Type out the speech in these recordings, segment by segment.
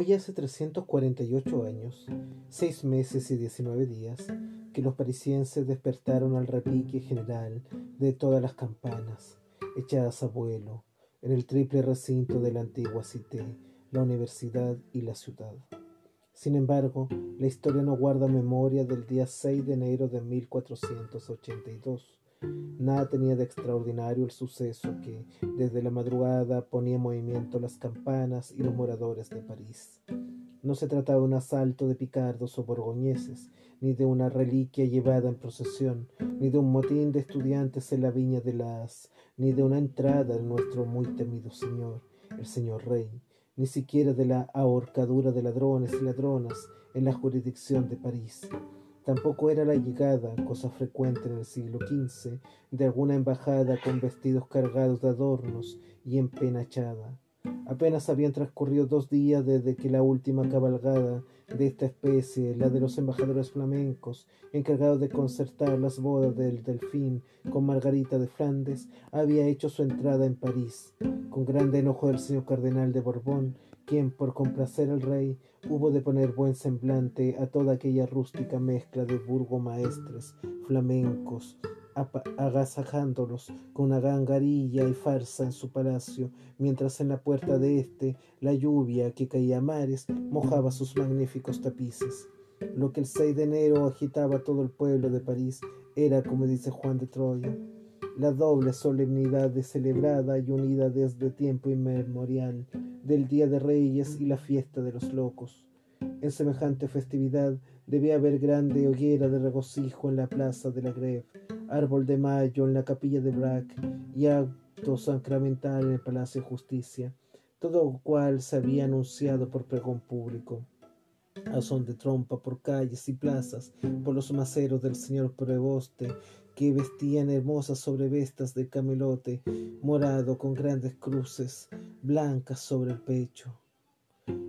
Hoy hace 348 años, seis meses y 19 días, que los parisienses despertaron al repique general de todas las campanas, echadas a vuelo, en el triple recinto de la antigua cité, la universidad y la ciudad. Sin embargo, la historia no guarda memoria del día 6 de enero de 1482, Nada tenía de extraordinario el suceso que, desde la madrugada, ponía en movimiento las campanas y los moradores de París. No se trataba de un asalto de picardos o borgoñeses, ni de una reliquia llevada en procesión, ni de un motín de estudiantes en la viña de las, ni de una entrada de nuestro muy temido señor, el señor rey, ni siquiera de la ahorcadura de ladrones y ladronas en la jurisdicción de París. Tampoco era la llegada, cosa frecuente en el siglo XV, de alguna embajada con vestidos cargados de adornos y empenachada. Apenas habían transcurrido dos días desde que la última cabalgada de esta especie, la de los embajadores flamencos, encargados de concertar las bodas del Delfín con Margarita de Flandes, había hecho su entrada en París, con grande enojo del señor cardenal de Borbón, quien, por complacer al rey, hubo de poner buen semblante a toda aquella rústica mezcla de burgomaestres, flamencos, agasajándolos con una gangarilla y farsa en su palacio, mientras en la puerta de éste la lluvia que caía a mares mojaba sus magníficos tapices. Lo que el 6 de enero agitaba todo el pueblo de París era, como dice Juan de Troya, la doble solemnidad de celebrada y unida desde tiempo inmemorial del Día de Reyes y la fiesta de los locos. En semejante festividad debía haber grande hoguera de regocijo en la plaza de la Greve, árbol de mayo en la capilla de Brac y acto sacramental en el Palacio de Justicia, todo cual se había anunciado por pregón público a son de trompa por calles y plazas, por los maceros del señor preboste, que vestían hermosas sobrevestas de camelote morado con grandes cruces blancas sobre el pecho.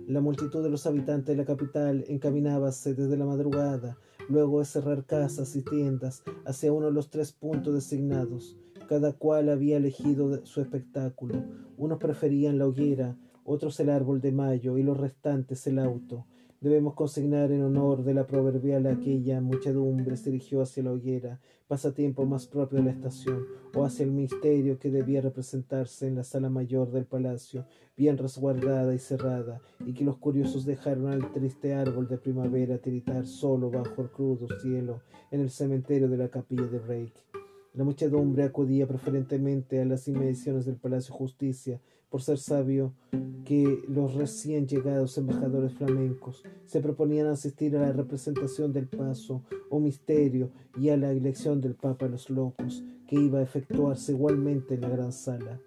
La multitud de los habitantes de la capital encaminábase desde la madrugada, luego de cerrar casas y tiendas, hacia uno de los tres puntos designados. Cada cual había elegido su espectáculo. Unos preferían la hoguera, otros el árbol de mayo y los restantes el auto. Debemos consignar en honor de la proverbial aquella muchedumbre se dirigió hacia la hoguera, pasatiempo más propio de la estación, o hacia el misterio que debía representarse en la sala mayor del palacio, bien resguardada y cerrada, y que los curiosos dejaron al triste árbol de primavera tiritar solo bajo el crudo cielo en el cementerio de la capilla de Reik. La muchedumbre acudía preferentemente a las inmediaciones del Palacio de Justicia, por ser sabio que los recién llegados embajadores flamencos se proponían asistir a la representación del paso o misterio y a la elección del Papa a los locos, que iba a efectuarse igualmente en la gran sala.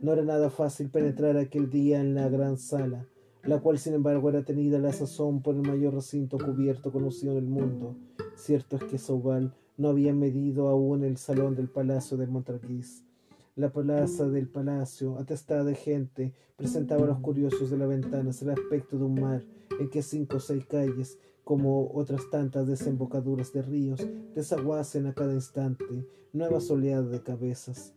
No era nada fácil penetrar aquel día en la gran sala, la cual sin embargo era tenida la sazón por el mayor recinto cubierto conocido en el mundo. Cierto es que Sauval no había medido aún el salón del palacio de Montargis la plaza del palacio, atestada de gente, presentaba a los curiosos de las ventanas el aspecto de un mar en que cinco o seis calles, como otras tantas desembocaduras de ríos, desaguasen a cada instante nuevas oleadas de cabezas.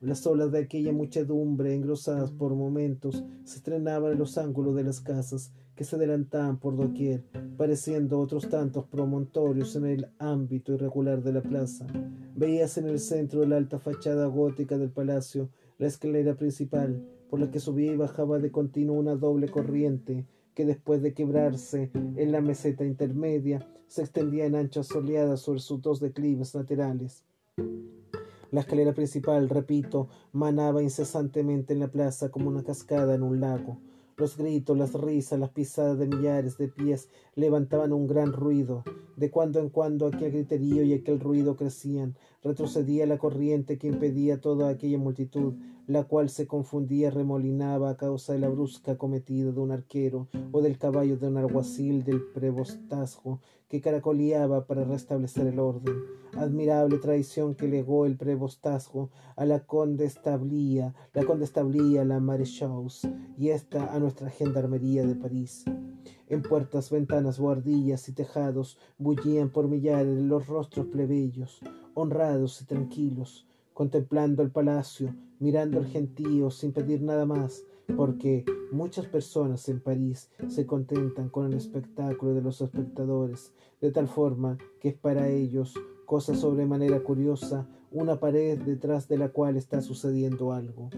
Las olas de aquella muchedumbre, engrosadas por momentos, se estrenaban en los ángulos de las casas, que se adelantaban por doquier, pareciendo otros tantos promontorios en el ámbito irregular de la plaza. Veías en el centro de la alta fachada gótica del palacio la escalera principal, por la que subía y bajaba de continuo una doble corriente, que después de quebrarse en la meseta intermedia, se extendía en anchas soleadas sobre sus dos declives laterales. La escalera principal, repito, manaba incesantemente en la plaza como una cascada en un lago. Los gritos, las risas, las pisadas de millares de pies levantaban un gran ruido. De cuando en cuando aquel griterío y aquel ruido crecían. Retrocedía la corriente que impedía toda aquella multitud, la cual se confundía remolinaba a causa de la brusca cometida de un arquero o del caballo de un alguacil del prebostazgo que caracoleaba para restablecer el orden. Admirable traición que legó el prebostazgo a la condestablía, la condestablía, la maréchaux, y esta a nuestra gendarmería de París. En puertas, ventanas, guardillas y tejados bullían por millares los rostros plebeyos, honrados y tranquilos, contemplando el palacio, mirando el gentío sin pedir nada más, porque muchas personas en París se contentan con el espectáculo de los espectadores, de tal forma que es para ellos cosa sobremanera curiosa una pared detrás de la cual está sucediendo algo.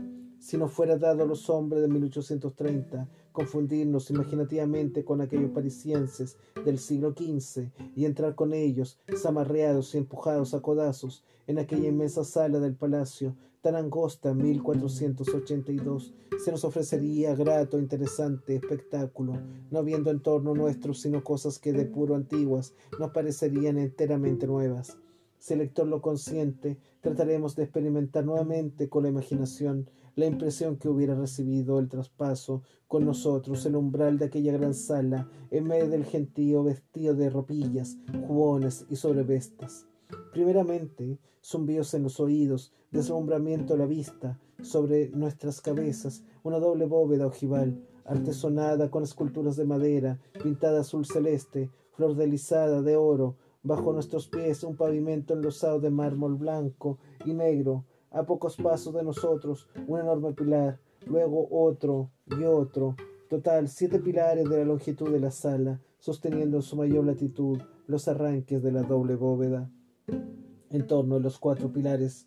Si no fuera dado a los hombres de 1830 confundirnos imaginativamente con aquellos parisienses del siglo XV y entrar con ellos, zamarreados y empujados a codazos, en aquella inmensa sala del palacio, tan angosta 1482, se nos ofrecería grato, interesante espectáculo, no viendo en torno nuestro sino cosas que de puro antiguas nos parecerían enteramente nuevas. Si el lector lo consiente, trataremos de experimentar nuevamente con la imaginación la impresión que hubiera recibido el traspaso con nosotros el umbral de aquella gran sala en medio del gentío vestido de ropillas, jubones y sobrevestas. Primeramente, zumbidos en los oídos, deslumbramiento a la vista, sobre nuestras cabezas, una doble bóveda ojival, artesonada con esculturas de madera, pintada azul celeste, flor delisada de oro, bajo nuestros pies un pavimento enlosado de mármol blanco y negro, a pocos pasos de nosotros un enorme pilar, luego otro y otro, total siete pilares de la longitud de la sala, sosteniendo en su mayor latitud los arranques de la doble bóveda. En torno a los cuatro pilares,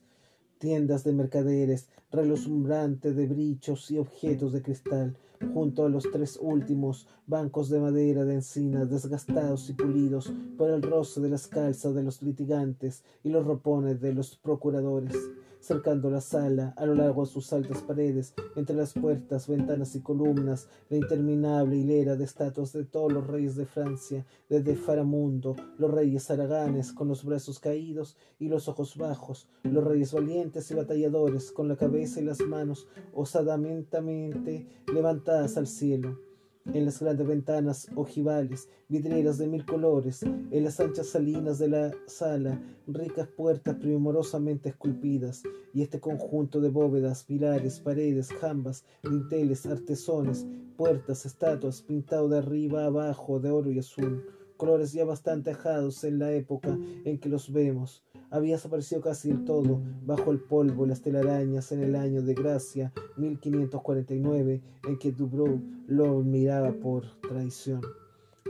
tiendas de mercaderes, relumbrantes de brichos y objetos de cristal, junto a los tres últimos bancos de madera de encina desgastados y pulidos por el roce de las calzas de los litigantes y los ropones de los procuradores cercando la sala, a lo largo de sus altas paredes, entre las puertas, ventanas y columnas, la interminable hilera de estatuas de todos los reyes de Francia, desde Faramundo, los reyes araganes con los brazos caídos y los ojos bajos, los reyes valientes y batalladores con la cabeza y las manos osadamente levantadas al cielo en las grandes ventanas ojivales, vidrieras de mil colores, en las anchas salinas de la sala, ricas puertas primorosamente esculpidas, y este conjunto de bóvedas, pilares, paredes, jambas, dinteles, artesones, puertas, estatuas, pintado de arriba abajo de oro y azul, colores ya bastante ajados en la época en que los vemos, había desaparecido casi todo bajo el polvo y las telarañas en el año de gracia 1549 en que Dubrow lo miraba por traición.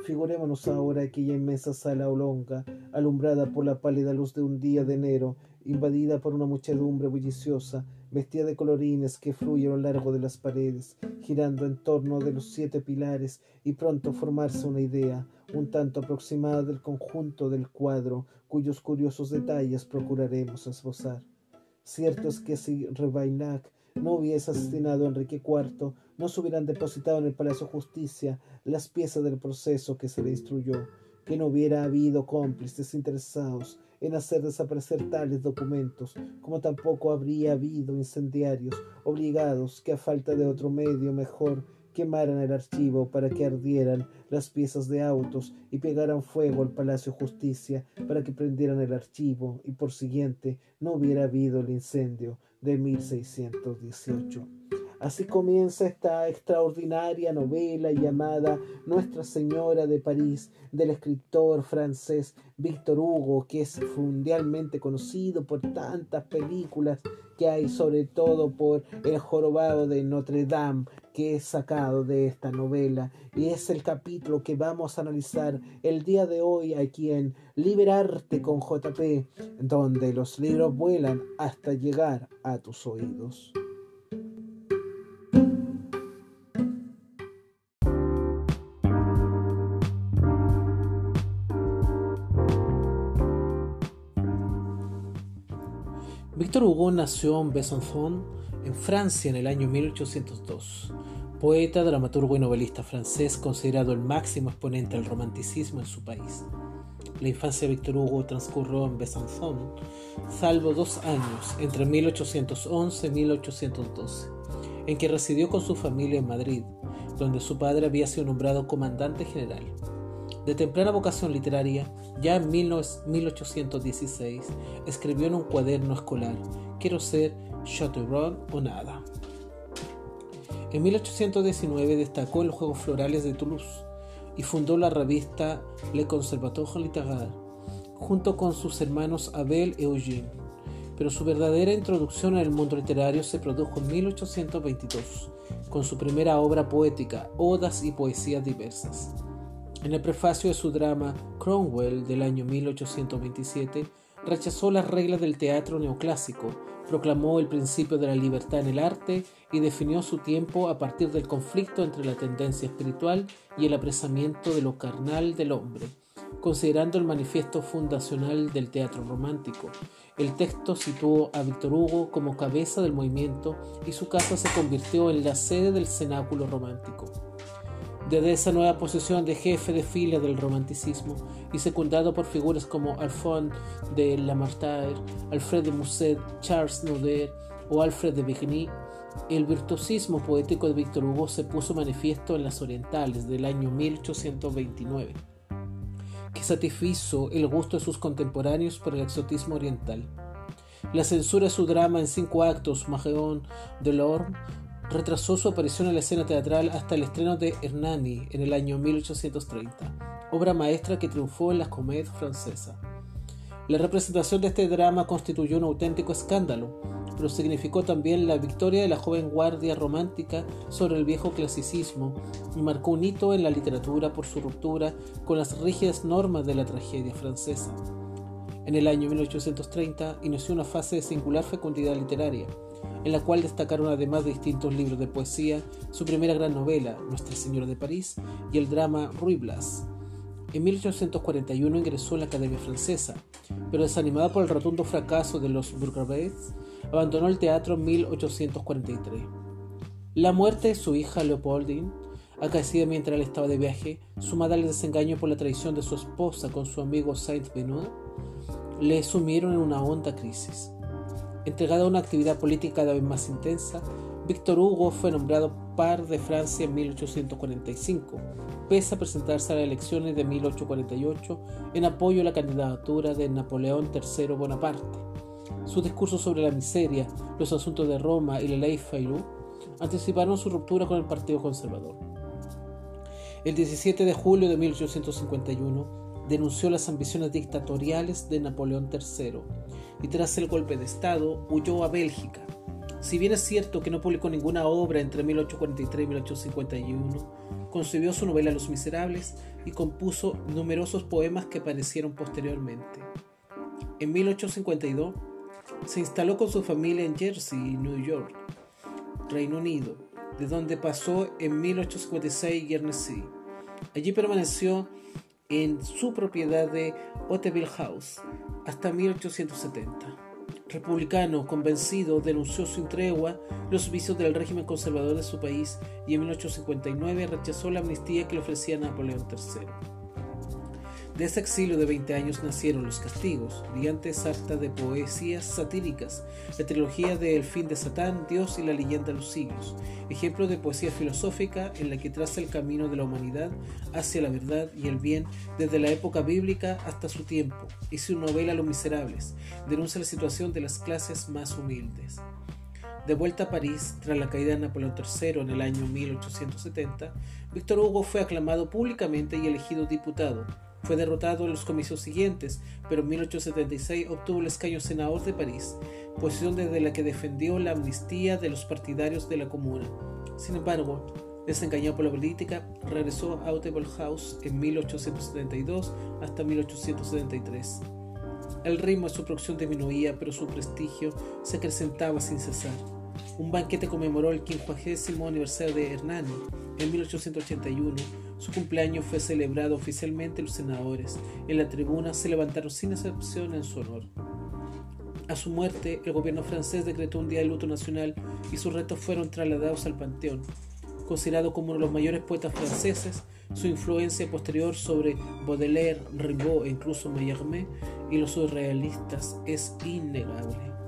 Figurémonos ahora aquella inmensa sala olonga, alumbrada por la pálida luz de un día de enero, invadida por una muchedumbre bulliciosa, vestida de colorines que fluyen a lo largo de las paredes, girando en torno de los siete pilares y pronto formarse una idea, un tanto aproximada del conjunto del cuadro, cuyos curiosos detalles procuraremos esbozar. Cierto es que si Rebailac no hubiese asesinado a Enrique IV, no se hubieran depositado en el Palacio de Justicia las piezas del proceso que se le instruyó, que no hubiera habido cómplices interesados en hacer desaparecer tales documentos, como tampoco habría habido incendiarios obligados que a falta de otro medio mejor quemaran el archivo para que ardieran las piezas de autos y pegaran fuego al Palacio Justicia para que prendieran el archivo y por siguiente no hubiera habido el incendio de 1618. Así comienza esta extraordinaria novela llamada Nuestra Señora de París del escritor francés Víctor Hugo, que es mundialmente conocido por tantas películas que hay, sobre todo por El jorobado de Notre Dame, que es sacado de esta novela y es el capítulo que vamos a analizar el día de hoy aquí en Liberarte con JP, donde los libros vuelan hasta llegar a tus oídos. Víctor Hugo nació en Besançon, en Francia, en el año 1802. Poeta, dramaturgo y novelista francés, considerado el máximo exponente del romanticismo en su país. La infancia de Víctor Hugo transcurrió en Besançon, salvo dos años, entre 1811 y 1812, en que residió con su familia en Madrid, donde su padre había sido nombrado comandante general. De temprana vocación literaria, ya en 1816 escribió en un cuaderno escolar, Quiero ser Chateaubriand o nada. En 1819 destacó en los Juegos Florales de Toulouse y fundó la revista Le Conservatoire Littéraire junto con sus hermanos Abel y Eugène. pero su verdadera introducción el mundo literario se produjo en 1822, con su primera obra poética, Odas y Poesías Diversas. En el prefacio de su drama Cromwell del año 1827, rechazó las reglas del teatro neoclásico, proclamó el principio de la libertad en el arte y definió su tiempo a partir del conflicto entre la tendencia espiritual y el apresamiento de lo carnal del hombre considerando el manifiesto fundacional del teatro romántico. El texto situó a Víctor Hugo como cabeza del movimiento y su casa se convirtió en la sede del cenáculo romántico. Desde esa nueva posición de jefe de fila del romanticismo y secundado por figuras como Alphonse de Lamartine, Alfred de Musset, Charles Nodier o Alfred de Berny, el virtuosismo poético de Víctor Hugo se puso manifiesto en las orientales del año 1829 que satisfizo el gusto de sus contemporáneos por el exotismo oriental. La censura de su drama en cinco actos, Mageon de Lorme, retrasó su aparición en la escena teatral hasta el estreno de Hernani en el año 1830, obra maestra que triunfó en la comedia francesa. La representación de este drama constituyó un auténtico escándalo, pero significó también la victoria de la joven guardia romántica sobre el viejo clasicismo y marcó un hito en la literatura por su ruptura con las rígidas normas de la tragedia francesa. En el año 1830 inició una fase de singular fecundidad literaria, en la cual destacaron además de distintos libros de poesía, su primera gran novela, Nuestra Señora de París, y el drama Ruy Blas. En 1841 ingresó en la Academia Francesa, pero desanimada por el rotundo fracaso de los Bourgeois, abandonó el teatro en 1843. La muerte de su hija Leopoldine, acaecida mientras él estaba de viaje, sumada al desengaño por la traición de su esposa con su amigo Saint-Benoît, le sumieron en una honda crisis. Entregado a una actividad política cada vez más intensa, Víctor Hugo fue nombrado par de Francia en 1845, pese a presentarse a las elecciones de 1848 en apoyo a la candidatura de Napoleón III Bonaparte. Su discurso sobre la miseria, los asuntos de Roma y la ley Fayou anticiparon su ruptura con el Partido Conservador. El 17 de julio de 1851 denunció las ambiciones dictatoriales de Napoleón III y tras el golpe de Estado huyó a Bélgica. Si bien es cierto que no publicó ninguna obra entre 1843 y 1851, concibió su novela Los Miserables y compuso numerosos poemas que aparecieron posteriormente. En 1852 se instaló con su familia en Jersey, New York, Reino Unido, de donde pasó en 1856 Guernsey. Allí permaneció en su propiedad de Otteville House hasta 1870. Republicano convencido, denunció sin tregua los vicios del régimen conservador de su país y en 1859 rechazó la amnistía que le ofrecía Napoleón III. De ese exilio de 20 años nacieron Los Castigos, brillante sarta de poesías satíricas, la trilogía de El fin de Satán, Dios y la leyenda de los siglos, ejemplo de poesía filosófica en la que traza el camino de la humanidad hacia la verdad y el bien desde la época bíblica hasta su tiempo, y su novela Los Miserables denuncia la situación de las clases más humildes. De vuelta a París, tras la caída de Napoleón III en el año 1870, Víctor Hugo fue aclamado públicamente y elegido diputado, fue derrotado en los comicios siguientes, pero en 1876 obtuvo el escaño senador de París, posición desde la que defendió la amnistía de los partidarios de la comuna. Sin embargo, desengañado por la política, regresó a Audible House en 1872 hasta 1873. El ritmo de su producción disminuía, pero su prestigio se acrecentaba sin cesar. Un banquete conmemoró el 50 aniversario de Hernani en 1881 su cumpleaños fue celebrado oficialmente los senadores. En la tribuna se levantaron sin excepción en su honor. A su muerte, el gobierno francés decretó un día de luto nacional y sus restos fueron trasladados al Panteón. Considerado como uno de los mayores poetas franceses, su influencia posterior sobre Baudelaire, Rimbaud e incluso Mallarmé y los surrealistas es innegable.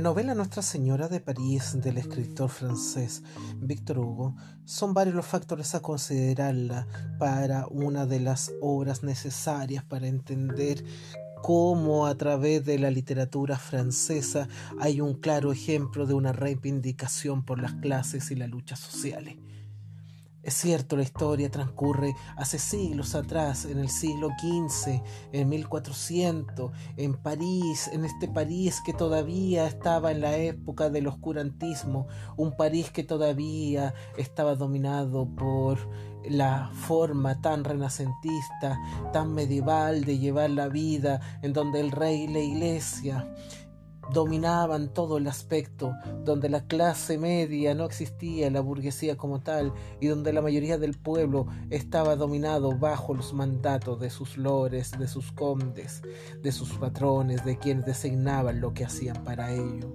La novela Nuestra Señora de París del escritor francés Victor Hugo son varios los factores a considerarla para una de las obras necesarias para entender cómo a través de la literatura francesa hay un claro ejemplo de una reivindicación por las clases y las luchas sociales. Es cierto, la historia transcurre hace siglos atrás, en el siglo XV, en 1400, en París, en este París que todavía estaba en la época del oscurantismo, un París que todavía estaba dominado por la forma tan renacentista, tan medieval de llevar la vida, en donde el rey y la iglesia dominaban todo el aspecto, donde la clase media no existía, la burguesía como tal, y donde la mayoría del pueblo estaba dominado bajo los mandatos de sus lores, de sus condes, de sus patrones, de quienes designaban lo que hacían para ello.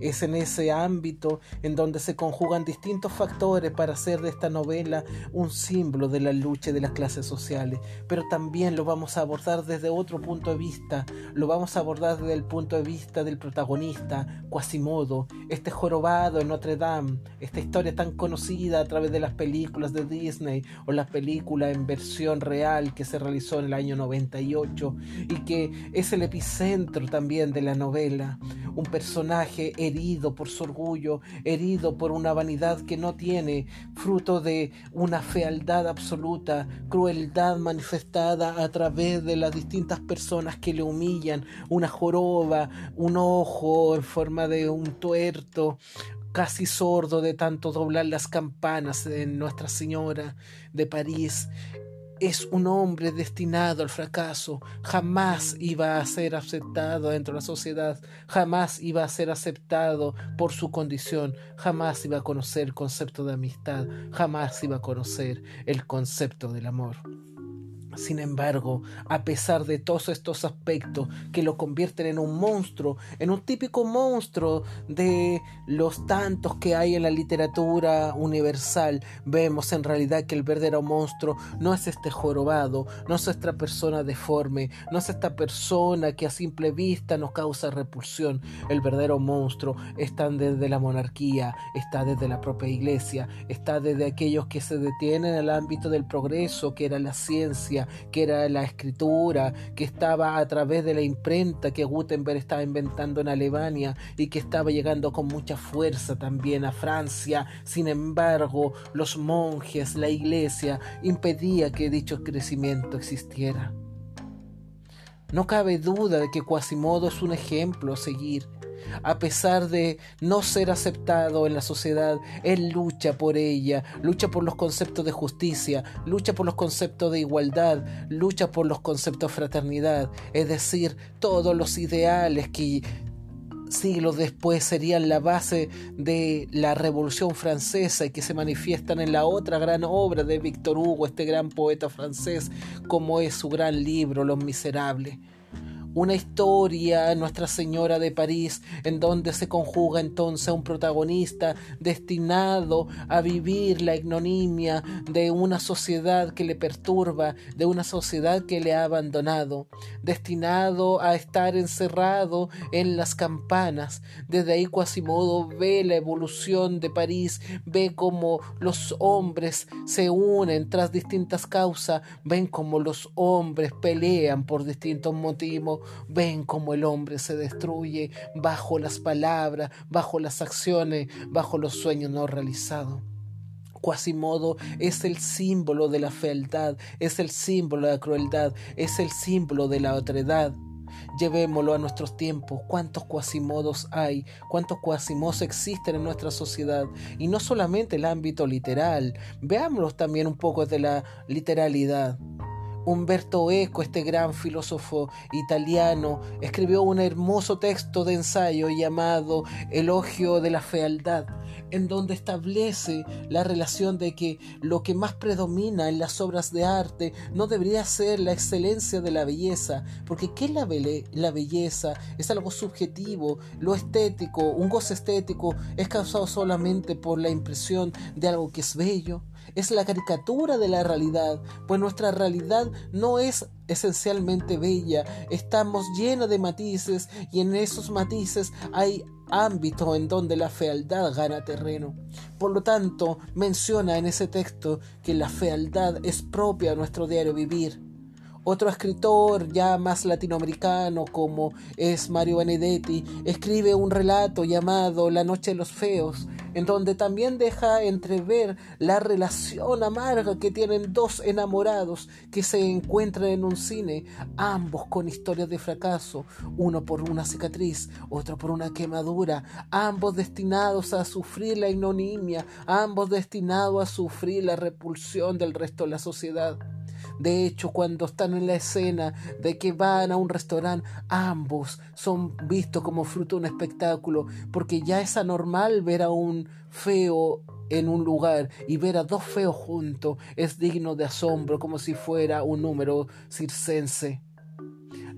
Es en ese ámbito en donde se conjugan distintos factores para hacer de esta novela un símbolo de la lucha de las clases sociales, pero también lo vamos a abordar desde otro punto de vista, lo vamos a abordar desde el punto de vista del protagonista, Quasimodo, este jorobado en Notre Dame, esta historia tan conocida a través de las películas de Disney o la película en versión real que se realizó en el año 98 y que es el epicentro también de la novela, un personaje herido por su orgullo, herido por una vanidad que no tiene, fruto de una fealdad absoluta, crueldad manifestada a través de las distintas personas que le humillan, una joroba, un ojo en forma de un tuerto, casi sordo de tanto doblar las campanas en Nuestra Señora de París, es un hombre destinado al fracaso, jamás iba a ser aceptado dentro de la sociedad, jamás iba a ser aceptado por su condición, jamás iba a conocer el concepto de amistad, jamás iba a conocer el concepto del amor. Sin embargo, a pesar de todos estos aspectos que lo convierten en un monstruo, en un típico monstruo de los tantos que hay en la literatura universal, vemos en realidad que el verdadero monstruo no es este jorobado, no es esta persona deforme, no es esta persona que a simple vista nos causa repulsión. El verdadero monstruo está desde la monarquía, está desde la propia iglesia, está desde aquellos que se detienen en el ámbito del progreso, que era la ciencia, que era la escritura, que estaba a través de la imprenta que Gutenberg estaba inventando en Alemania y que estaba llegando con mucha fuerza también a Francia. Sin embargo, los monjes, la iglesia, impedía que dicho crecimiento existiera. No cabe duda de que Quasimodo es un ejemplo a seguir a pesar de no ser aceptado en la sociedad, él lucha por ella, lucha por los conceptos de justicia, lucha por los conceptos de igualdad, lucha por los conceptos de fraternidad, es decir, todos los ideales que siglos después serían la base de la Revolución Francesa y que se manifiestan en la otra gran obra de Victor Hugo, este gran poeta francés, como es su gran libro Los Miserables una historia, Nuestra Señora de París, en donde se conjuga entonces un protagonista destinado a vivir la ignominia de una sociedad que le perturba, de una sociedad que le ha abandonado, destinado a estar encerrado en las campanas. Desde ahí Quasimodo ve la evolución de París, ve cómo los hombres se unen tras distintas causas, ven cómo los hombres pelean por distintos motivos, ven cómo el hombre se destruye bajo las palabras, bajo las acciones, bajo los sueños no realizados. Quasimodo es el símbolo de la fealdad, es el símbolo de la crueldad, es el símbolo de la otredad. Llevémoslo a nuestros tiempos. ¿Cuántos cuasimodos hay? ¿Cuántos cuasimodos existen en nuestra sociedad? Y no solamente el ámbito literal. Veámoslos también un poco de la literalidad. Umberto Eco, este gran filósofo italiano, escribió un hermoso texto de ensayo llamado Elogio de la Fealdad, en donde establece la relación de que lo que más predomina en las obras de arte no debería ser la excelencia de la belleza, porque ¿qué es la, la belleza? Es algo subjetivo, lo estético, un goce estético es causado solamente por la impresión de algo que es bello, es la caricatura de la realidad, pues nuestra realidad no es esencialmente bella, estamos llenos de matices y en esos matices hay ámbitos en donde la fealdad gana terreno. Por lo tanto, menciona en ese texto que la fealdad es propia de nuestro diario vivir Otro escritor ya más latinoamericano como es Mario Benedetti escribe un relato llamado La Noche de los Feos, en donde también deja entrever la relación amarga que tienen dos enamorados que se encuentran en un cine, ambos con historias de fracaso, uno por una cicatriz, otro por una quemadura, ambos destinados a sufrir la ignominia, ambos destinados a sufrir la repulsión del resto de la sociedad. De hecho, cuando están en la escena de que van a un restaurante, ambos son vistos como fruto de un espectáculo, porque ya es anormal ver a un feo en un lugar y ver a dos feos juntos es digno de asombro como si fuera un número circense.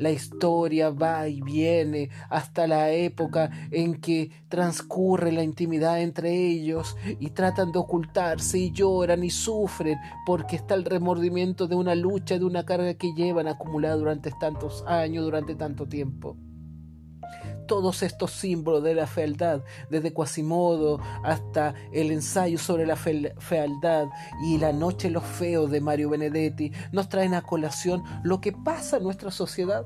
La historia va y viene hasta la época en que transcurre la intimidad entre ellos y tratan de ocultarse y lloran y sufren porque está el remordimiento de una lucha, de una carga que llevan acumulada durante tantos años, durante tanto tiempo todos estos símbolos de la fealdad, desde Quasimodo hasta el ensayo sobre la fealdad y La Noche los Feos de Mario Benedetti, nos traen a colación lo que pasa en nuestra sociedad.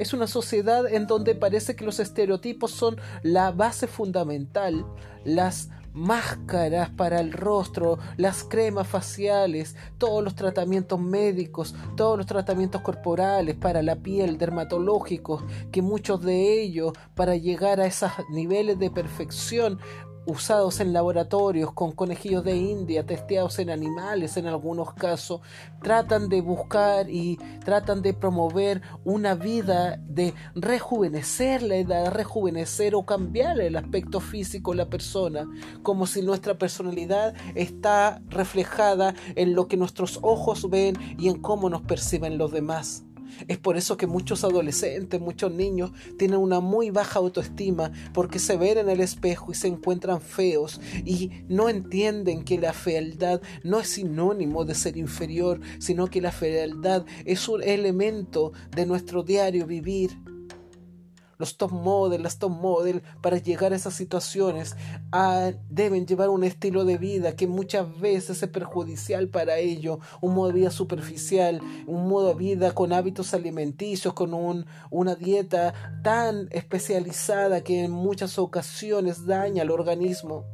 Es una sociedad en donde parece que los estereotipos son la base fundamental, las máscaras para el rostro, las cremas faciales, todos los tratamientos médicos, todos los tratamientos corporales para la piel, dermatológicos, que muchos de ellos para llegar a esos niveles de perfección usados en laboratorios con conejillos de India, testeados en animales en algunos casos, tratan de buscar y tratan de promover una vida de rejuvenecer la edad, rejuvenecer o cambiar el aspecto físico de la persona, como si nuestra personalidad está reflejada en lo que nuestros ojos ven y en cómo nos perciben los demás. Es por eso que muchos adolescentes, muchos niños tienen una muy baja autoestima porque se ven en el espejo y se encuentran feos y no entienden que la fealdad no es sinónimo de ser inferior, sino que la fealdad es un elemento de nuestro diario vivir los top model, las top model, para llegar a esas situaciones, ah, deben llevar un estilo de vida que muchas veces es perjudicial para ello, un modo de vida superficial, un modo de vida con hábitos alimenticios, con un, una dieta tan especializada que en muchas ocasiones daña al organismo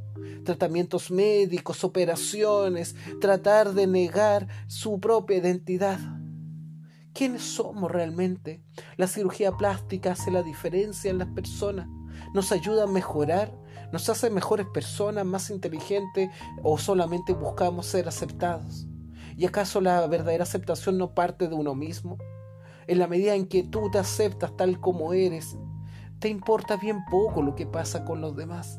tratamientos médicos, operaciones, tratar de negar su propia identidad. ¿Quiénes somos realmente? La cirugía plástica hace la diferencia en las personas, nos ayuda a mejorar, nos hace mejores personas, más inteligentes o solamente buscamos ser aceptados. ¿Y acaso la verdadera aceptación no parte de uno mismo? En la medida en que tú te aceptas tal como eres, te importa bien poco lo que pasa con los demás.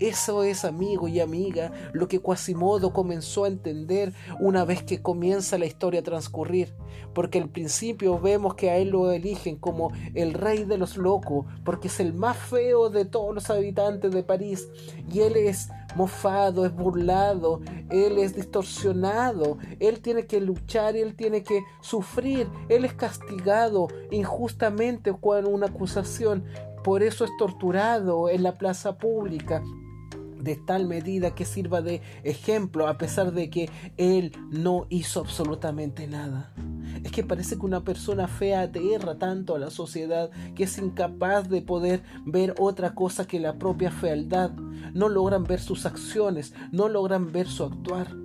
Eso es, amigo y amiga, lo que Quasimodo comenzó a entender una vez que comienza la historia a transcurrir, porque al principio vemos que a él lo eligen como el rey de los locos, porque es el más feo de todos los habitantes de París, y él es mofado, es burlado, él es distorsionado, él tiene que luchar él tiene que sufrir, él es castigado injustamente con una acusación, por eso es torturado en la plaza pública de tal medida que sirva de ejemplo a pesar de que él no hizo absolutamente nada. Es que parece que una persona fea aterra tanto a la sociedad que es incapaz de poder ver otra cosa que la propia fealdad. No logran ver sus acciones, no logran ver su actuar.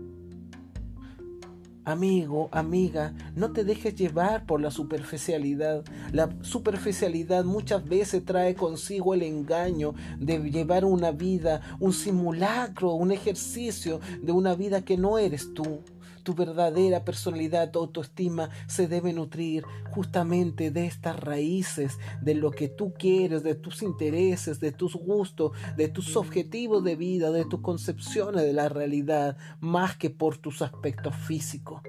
Amigo, amiga, no te dejes llevar por la superficialidad. La superficialidad muchas veces trae consigo el engaño de llevar una vida, un simulacro, un ejercicio de una vida que no eres tú. Tu verdadera personalidad, tu autoestima se debe nutrir justamente de estas raíces, de lo que tú quieres, de tus intereses, de tus gustos, de tus objetivos de vida, de tus concepciones de la realidad, más que por tus aspectos físicos.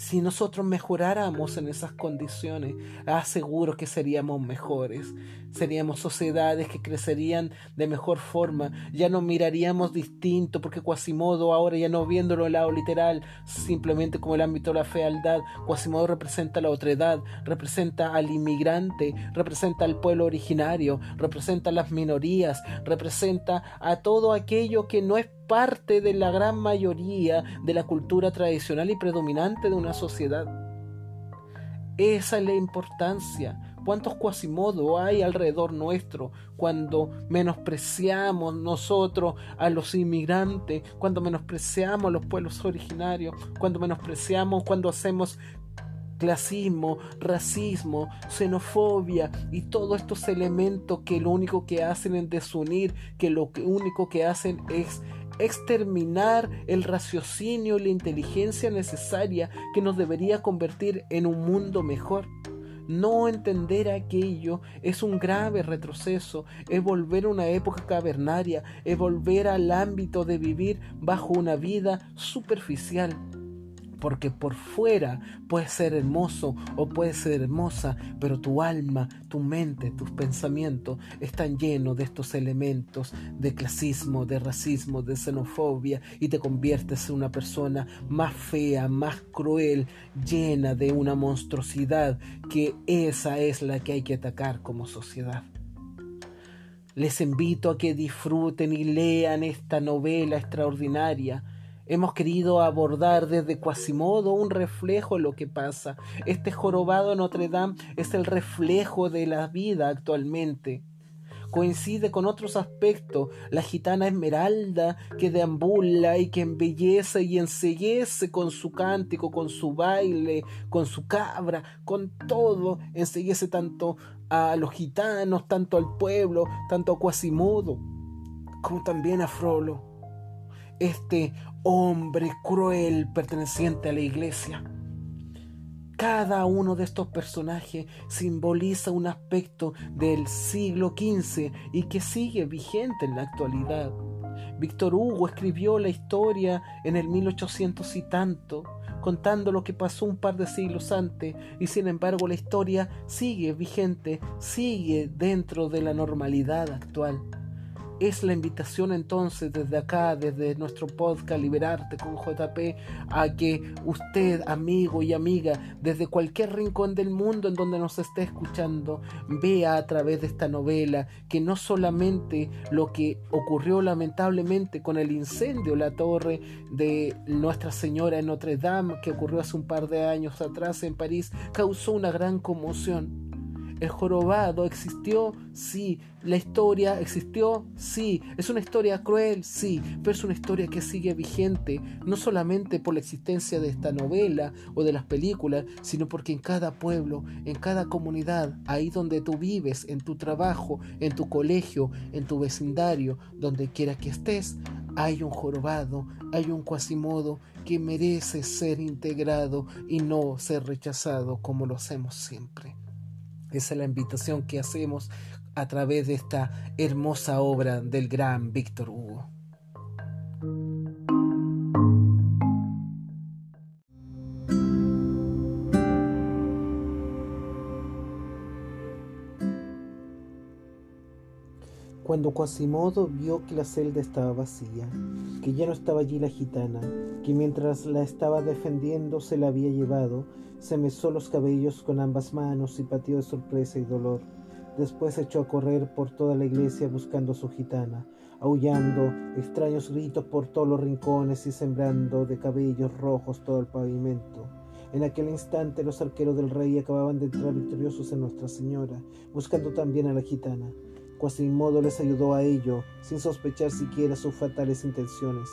Si nosotros mejoráramos en esas condiciones, aseguro que seríamos mejores. Seríamos sociedades que crecerían de mejor forma. Ya no miraríamos distinto, porque Quasimodo ahora ya no viéndolo el lado literal, simplemente como el ámbito de la fealdad, Quasimodo representa la otredad, representa al inmigrante, representa al pueblo originario, representa a las minorías, representa a todo aquello que no es parte de la gran mayoría de la cultura tradicional y predominante de una sociedad. Esa es la importancia. ¿Cuántos cuasimodo hay alrededor nuestro cuando menospreciamos nosotros a los inmigrantes, cuando menospreciamos a los pueblos originarios, cuando menospreciamos, cuando hacemos clasismo, racismo, xenofobia y todos estos elementos que lo único que hacen es desunir, que lo único que hacen es exterminar el raciocinio y la inteligencia necesaria que nos debería convertir en un mundo mejor. No entender aquello es un grave retroceso, es volver a una época cavernaria, es volver al ámbito de vivir bajo una vida superficial porque por fuera puede ser hermoso o puede ser hermosa, pero tu alma, tu mente, tus pensamientos están llenos de estos elementos de clasismo, de racismo, de xenofobia y te conviertes en una persona más fea, más cruel, llena de una monstruosidad que esa es la que hay que atacar como sociedad. Les invito a que disfruten y lean esta novela extraordinaria Hemos querido abordar desde Quasimodo un reflejo de lo que pasa. Este jorobado Notre Dame es el reflejo de la vida actualmente. Coincide con otros aspectos, la gitana esmeralda que deambula y que embellece y enseguece con su cántico, con su baile, con su cabra, con todo, enseguece tanto a los gitanos, tanto al pueblo, tanto a Quasimodo, como también a Frollo este hombre cruel perteneciente a la iglesia. Cada uno de estos personajes simboliza un aspecto del siglo XV y que sigue vigente en la actualidad. Víctor Hugo escribió la historia en el 1800 y tanto, contando lo que pasó un par de siglos antes, y sin embargo la historia sigue vigente, sigue dentro de la normalidad actual. Es la invitación entonces desde acá, desde nuestro podcast Liberarte con JP, a que usted, amigo y amiga, desde cualquier rincón del mundo en donde nos esté escuchando, vea a través de esta novela que no solamente lo que ocurrió lamentablemente con el incendio, la torre de Nuestra Señora en Notre Dame, que ocurrió hace un par de años atrás en París, causó una gran conmoción el jorobado existió, sí. La historia existió, sí. Es una historia cruel, sí. Pero es una historia que sigue vigente, no solamente por la existencia de esta novela o de las películas, sino porque en cada pueblo, en cada comunidad, ahí donde tú vives, en tu trabajo, en tu colegio, en tu vecindario, donde quiera que estés, hay un jorobado, hay un cuasimodo que merece ser integrado y no ser rechazado como lo hacemos siempre. Esa es la invitación que hacemos a través de esta hermosa obra del gran Víctor Hugo. Cuando Quasimodo vio que la celda estaba vacía, que ya no estaba allí la gitana, que mientras la estaba defendiendo se la había llevado, se mesó los cabellos con ambas manos y pateó de sorpresa y dolor. Después echó a correr por toda la iglesia buscando a su gitana, aullando extraños gritos por todos los rincones y sembrando de cabellos rojos todo el pavimento. En aquel instante los arqueros del rey acababan de entrar victoriosos en Nuestra Señora, buscando también a la gitana. Quasimodo les ayudó a ello, sin sospechar siquiera sus fatales intenciones.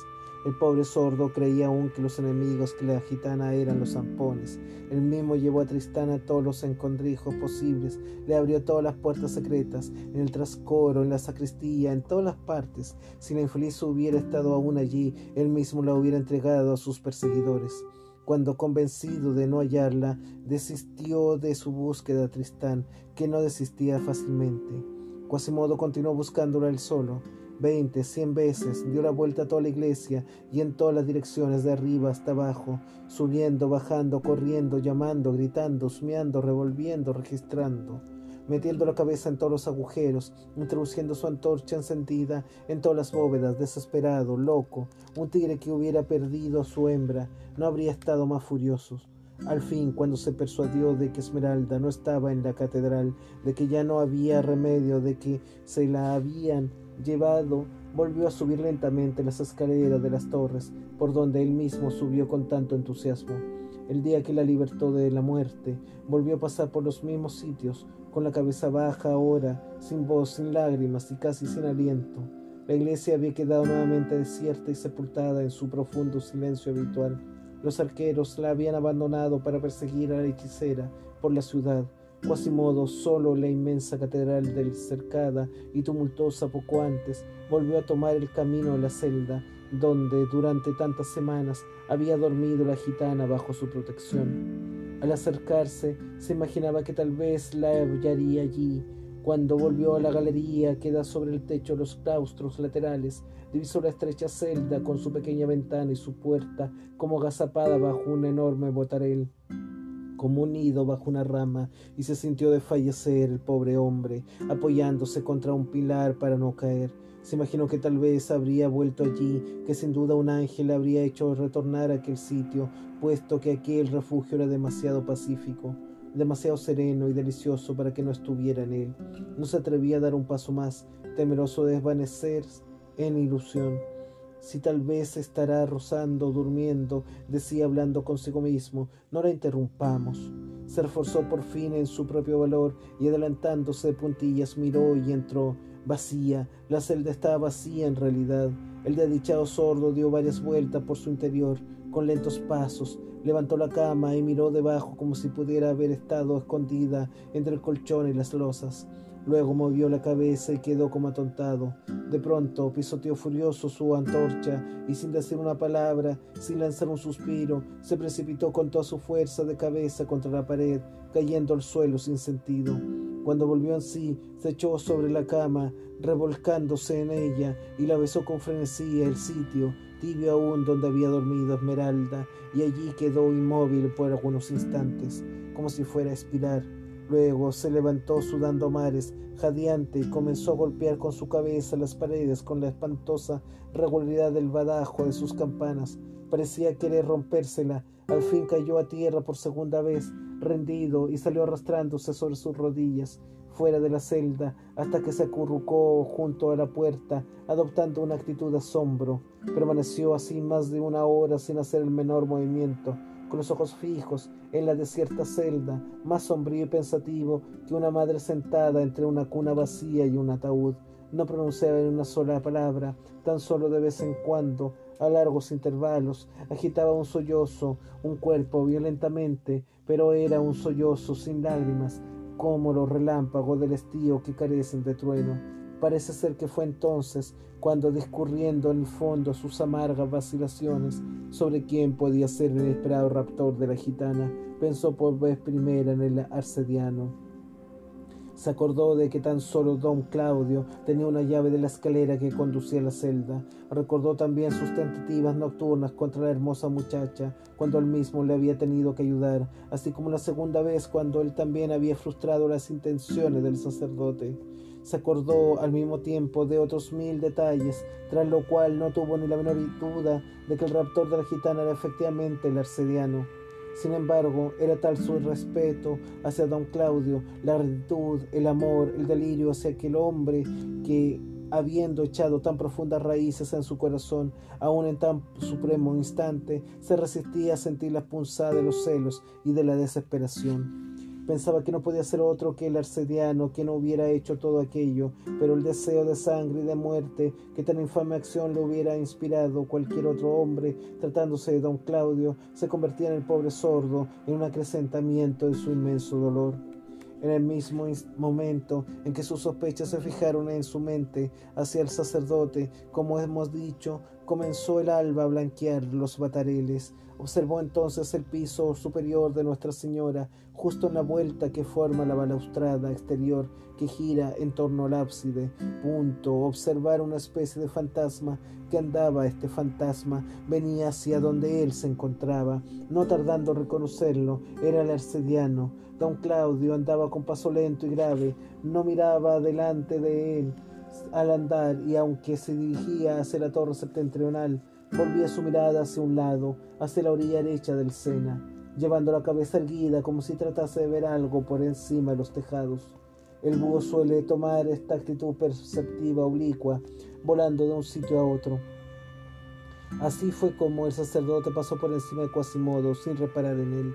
El pobre sordo creía aún que los enemigos que la gitana eran los zampones. Él mismo llevó a Tristán a todos los encondrijos posibles, le abrió todas las puertas secretas, en el trascoro, en la sacristía, en todas las partes. Si la infeliz hubiera estado aún allí, él mismo la hubiera entregado a sus perseguidores. Cuando convencido de no hallarla, desistió de su búsqueda a Tristán, que no desistía fácilmente. Quasimodo continuó buscándola él solo. Veinte, cien veces dio la vuelta a toda la iglesia y en todas las direcciones, de arriba hasta abajo, subiendo, bajando, corriendo, llamando, gritando, humeando, revolviendo, registrando, metiendo la cabeza en todos los agujeros, introduciendo su antorcha encendida en todas las bóvedas, desesperado, loco. Un tigre que hubiera perdido a su hembra no habría estado más furioso. Al fin, cuando se persuadió de que Esmeralda no estaba en la catedral, de que ya no había remedio, de que se la habían llevado, volvió a subir lentamente las escaleras de las torres, por donde él mismo subió con tanto entusiasmo. el día que la libertó de la muerte, volvió a pasar por los mismos sitios, con la cabeza baja ahora, sin voz, sin lágrimas y casi sin aliento. La iglesia había quedado nuevamente desierta y sepultada en su profundo silencio habitual. Los arqueros la habían abandonado para perseguir a la hechicera por la ciudad. Quasimodo, solo la inmensa catedral del cercada y tumultuosa poco antes, volvió a tomar el camino a la celda, donde durante tantas semanas había dormido la gitana bajo su protección. Al acercarse, se imaginaba que tal vez la hallaría allí. Cuando volvió a la galería que da sobre el techo los claustros laterales, divisó la estrecha celda con su pequeña ventana y su puerta como agazapada bajo un enorme botarel como un nido bajo una rama, y se sintió desfallecer el pobre hombre, apoyándose contra un pilar para no caer. Se imaginó que tal vez habría vuelto allí, que sin duda un ángel habría hecho retornar a aquel sitio, puesto que aquel refugio era demasiado pacífico, demasiado sereno y delicioso para que no estuviera en él. No se atrevía a dar un paso más, temeroso de desvanecer en ilusión. Si tal vez estará rozando, durmiendo, decía hablando consigo mismo, no la interrumpamos. Se reforzó por fin en su propio valor y adelantándose de puntillas miró y entró vacía. La celda estaba vacía en realidad. El desdichado sordo dio varias vueltas por su interior, con lentos pasos. Levantó la cama y miró debajo como si pudiera haber estado escondida entre el colchón y las losas. Luego movió la cabeza y quedó como atontado. De pronto pisoteó furioso su antorcha y sin decir una palabra, sin lanzar un suspiro, se precipitó con toda su fuerza de cabeza contra la pared, cayendo al suelo sin sentido. Cuando volvió en sí, se echó sobre la cama, revolcándose en ella, y la besó con frenesí el sitio, tibio aún donde había dormido Esmeralda, y allí quedó inmóvil por algunos instantes, como si fuera a expirar. Luego se levantó sudando mares, jadeante, y comenzó a golpear con su cabeza las paredes con la espantosa regularidad del badajo de sus campanas. Parecía querer rompérsela. Al fin cayó a tierra por segunda vez, rendido, y salió arrastrándose sobre sus rodillas fuera de la celda hasta que se acurrucó junto a la puerta, adoptando una actitud de asombro. Permaneció así más de una hora sin hacer el menor movimiento, con los ojos fijos en la desierta celda, más sombrío y pensativo que una madre sentada entre una cuna vacía y un ataúd. No pronunciaba una sola palabra, tan solo de vez en cuando a largos intervalos, agitaba un sollozo, un cuerpo violentamente, pero era un sollozo sin lágrimas, como los relámpagos del estío que carecen de trueno. Parece ser que fue entonces cuando, discurriendo en el fondo sus amargas vacilaciones sobre quién podía ser el esperado raptor de la gitana, pensó por vez primera en el arcediano. Se acordó de que tan solo don Claudio tenía una llave de la escalera que conducía a la celda. Recordó también sus tentativas nocturnas contra la hermosa muchacha, cuando él mismo le había tenido que ayudar, así como la segunda vez cuando él también había frustrado las intenciones del sacerdote. Se acordó al mismo tiempo de otros mil detalles, tras lo cual no tuvo ni la menor duda de que el raptor de la gitana era efectivamente el arcediano. Sin embargo, era tal su respeto hacia don Claudio, la gratitud, el amor, el delirio hacia aquel hombre que, habiendo echado tan profundas raíces en su corazón, aun en tan supremo instante, se resistía a sentir la punzada de los celos y de la desesperación. Pensaba que no podía ser otro que el arcediano que no hubiera hecho todo aquello, pero el deseo de sangre y de muerte que tan infame acción le hubiera inspirado cualquier otro hombre, tratándose de don Claudio, se convertía en el pobre sordo en un acrecentamiento de su inmenso dolor. En el mismo momento en que sus sospechas se fijaron en su mente hacia el sacerdote, como hemos dicho, comenzó el alba a blanquear los batareles. Observó entonces el piso superior de Nuestra Señora, justo en la vuelta que forma la balaustrada exterior que gira en torno al ábside. Punto. Observar una especie de fantasma que andaba. Este fantasma venía hacia donde él se encontraba. No tardando en reconocerlo, era el arcediano. Don Claudio andaba con paso lento y grave. No miraba delante de él al andar y aunque se dirigía hacia la torre septentrional, volvía su mirada hacia un lado, hacia la orilla derecha del Sena, llevando la cabeza erguida como si tratase de ver algo por encima de los tejados. El búho suele tomar esta actitud perceptiva oblicua, volando de un sitio a otro. Así fue como el sacerdote pasó por encima de Quasimodo sin reparar en él.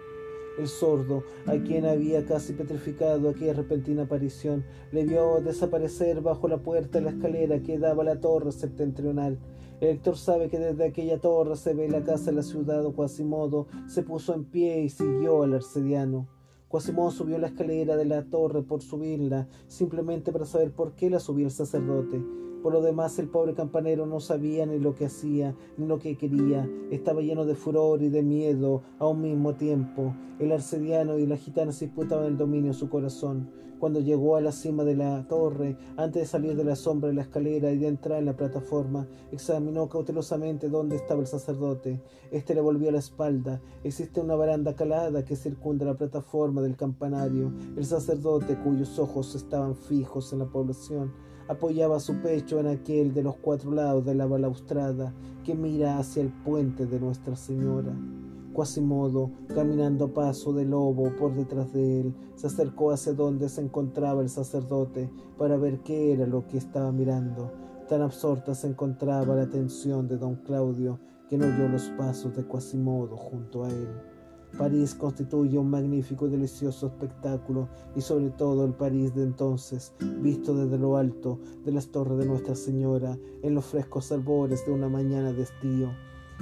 El sordo, a quien había casi petrificado aquella repentina aparición, le vio desaparecer bajo la puerta de la escalera que daba a la torre septentrional. El sabe que desde aquella torre se ve la casa de la ciudad o Quasimodo se puso en pie y siguió al arcediano. Quasimodo subió la escalera de la torre por subirla, simplemente para saber por qué la subía el sacerdote. Por lo demás, el pobre campanero no sabía ni lo que hacía, ni lo que quería. Estaba lleno de furor y de miedo a un mismo tiempo. El arcediano y la gitana se disputaban el dominio de su corazón. Cuando llegó a la cima de la torre, antes de salir de la sombra de la escalera y de entrar en la plataforma, examinó cautelosamente dónde estaba el sacerdote. Este le volvió la espalda. Existe una baranda calada que circunda la plataforma del campanario. El sacerdote, cuyos ojos estaban fijos en la población, apoyaba su pecho en aquel de los cuatro lados de la balaustrada que mira hacia el puente de Nuestra Señora. Quasimodo, caminando a paso de lobo por detrás de él, se acercó hacia donde se encontraba el sacerdote para ver qué era lo que estaba mirando. Tan absorta se encontraba la atención de don Claudio que no oyó los pasos de Quasimodo junto a él. París constituye un magnífico y delicioso espectáculo y sobre todo el París de entonces, visto desde lo alto de las torres de Nuestra Señora en los frescos albores de una mañana de estío.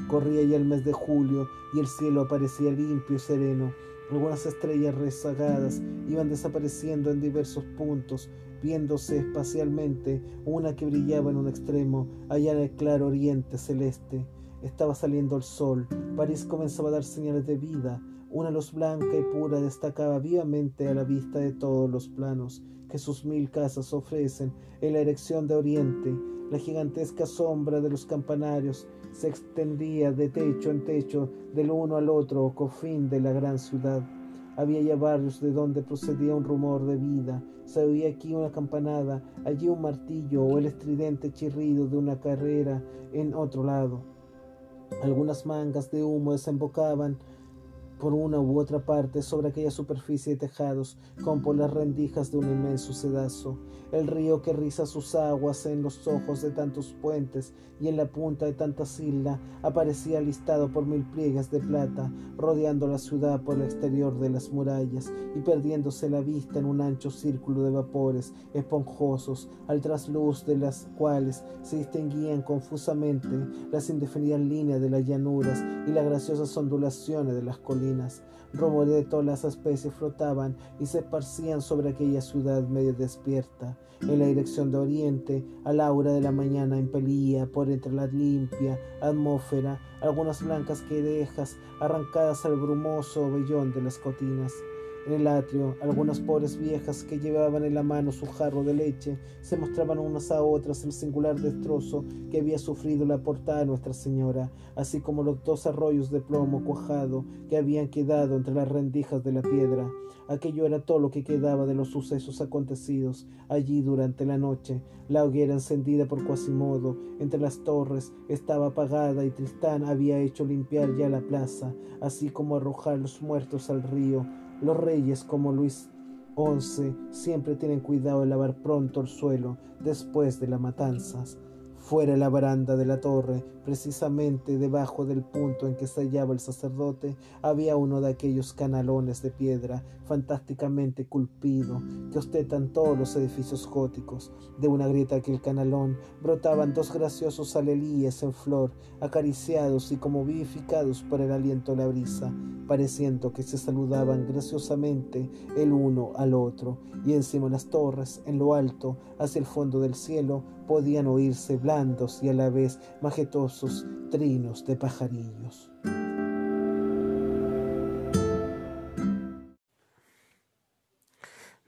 Corría ya el mes de julio y el cielo aparecía limpio y sereno. Algunas estrellas rezagadas iban desapareciendo en diversos puntos, viéndose espacialmente una que brillaba en un extremo, allá en el claro oriente celeste. Estaba saliendo el sol. París comenzaba a dar señales de vida. Una luz blanca y pura destacaba vivamente a la vista de todos los planos que sus mil casas ofrecen en la erección de Oriente. La gigantesca sombra de los campanarios se extendía de techo en techo del uno al otro cofín de la gran ciudad. Había ya barrios de donde procedía un rumor de vida. Se oía aquí una campanada, allí un martillo o el estridente chirrido de una carrera en otro lado. Algunas mangas de humo desembocaban por una u otra parte sobre aquella superficie de tejados, como por las rendijas de un inmenso sedazo. El río que riza sus aguas en los ojos de tantos puentes y en la punta de tantas islas aparecía listado por mil pliegues de plata, rodeando la ciudad por el exterior de las murallas y perdiéndose la vista en un ancho círculo de vapores esponjosos, al trasluz de las cuales se distinguían confusamente las indefinidas líneas de las llanuras y las graciosas ondulaciones de las colinas. De todas las especies flotaban y se esparcían sobre aquella ciudad medio despierta. En la dirección de oriente, a la hora de la mañana impelía por entre la limpia atmósfera algunas blancas querejas arrancadas al brumoso vellón de las cotinas. En el atrio, algunas pobres viejas que llevaban en la mano su jarro de leche se mostraban unas a otras el singular destrozo que había sufrido la portada de Nuestra Señora, así como los dos arroyos de plomo cuajado que habían quedado entre las rendijas de la piedra. Aquello era todo lo que quedaba de los sucesos acontecidos allí durante la noche. La hoguera encendida por Quasimodo entre las torres estaba apagada y Tristán había hecho limpiar ya la plaza, así como arrojar los muertos al río los reyes como Luis XI siempre tienen cuidado de lavar pronto el suelo después de las matanzas. Fuera la baranda de la torre, precisamente debajo del punto en que se hallaba el sacerdote, había uno de aquellos canalones de piedra fantásticamente culpido que ostentan todos los edificios góticos. De una grieta aquel canalón brotaban dos graciosos alelíes en flor, acariciados y como vivificados por el aliento de la brisa, pareciendo que se saludaban graciosamente el uno al otro, y encima de las torres, en lo alto, hacia el fondo del cielo, podían oírse blandos y a la vez majestuosos trinos de pajarillos.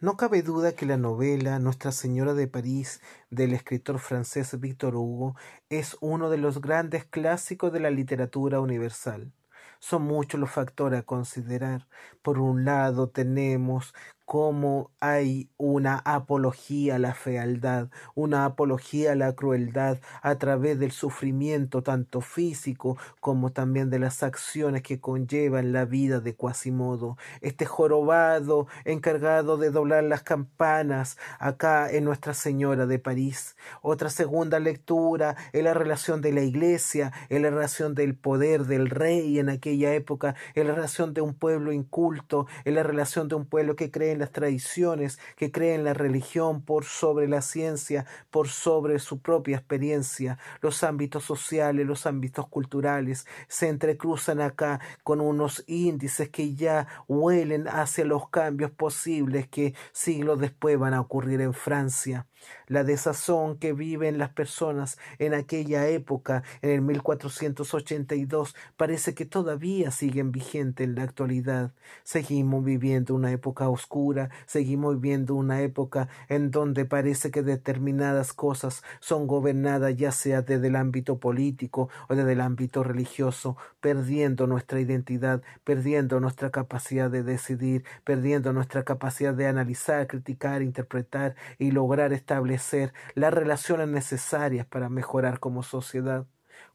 No cabe duda que la novela Nuestra Señora de París del escritor francés Victor Hugo es uno de los grandes clásicos de la literatura universal. Son muchos los factores a considerar. Por un lado tenemos cómo hay una apología a la fealdad, una apología a la crueldad a través del sufrimiento tanto físico como también de las acciones que conllevan la vida de Quasimodo. Este jorobado encargado de doblar las campanas acá en Nuestra Señora de París. Otra segunda lectura en la relación de la iglesia, en la relación del poder del rey en aquella época, en la relación de un pueblo inculto, en la relación de un pueblo que cree en las tradiciones, que cree en la religión por sobre la ciencia, por sobre su propia experiencia. Los ámbitos sociales, los ámbitos culturales se entrecruzan acá con unos índices que ya huelen hacia los cambios posibles que siglos después van a ocurrir en Francia la desazón que viven las personas en aquella época, en el 1482, parece que todavía siguen vigentes en la actualidad. Seguimos viviendo una época oscura, seguimos viviendo una época en donde parece que determinadas cosas son gobernadas ya sea desde el ámbito político o desde el ámbito religioso, perdiendo nuestra identidad, perdiendo nuestra capacidad de decidir, perdiendo nuestra capacidad de analizar, criticar, interpretar y lograr esta establecer las relaciones necesarias para mejorar como sociedad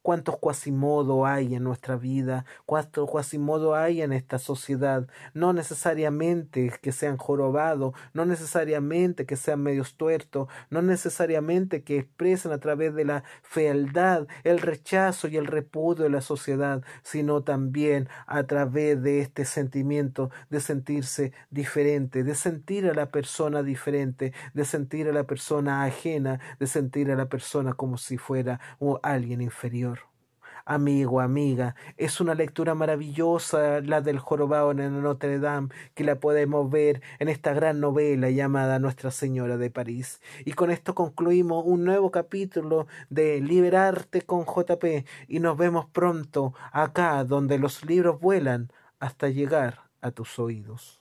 cuántos cuasimodo hay en nuestra vida, cuántos cuasimodo hay en esta sociedad, no necesariamente que sean jorobados, no necesariamente que sean medios tuertos, no necesariamente que expresen a través de la fealdad el rechazo y el repudio de la sociedad, sino también a través de este sentimiento de sentirse diferente, de sentir a la persona diferente, de sentir a la persona ajena, de sentir a la persona como si fuera alguien inferior amigo, amiga. Es una lectura maravillosa la del jorobado en Notre Dame, que la podemos ver en esta gran novela llamada Nuestra Señora de París. Y con esto concluimos un nuevo capítulo de Liberarte con JP y nos vemos pronto acá donde los libros vuelan hasta llegar a tus oídos.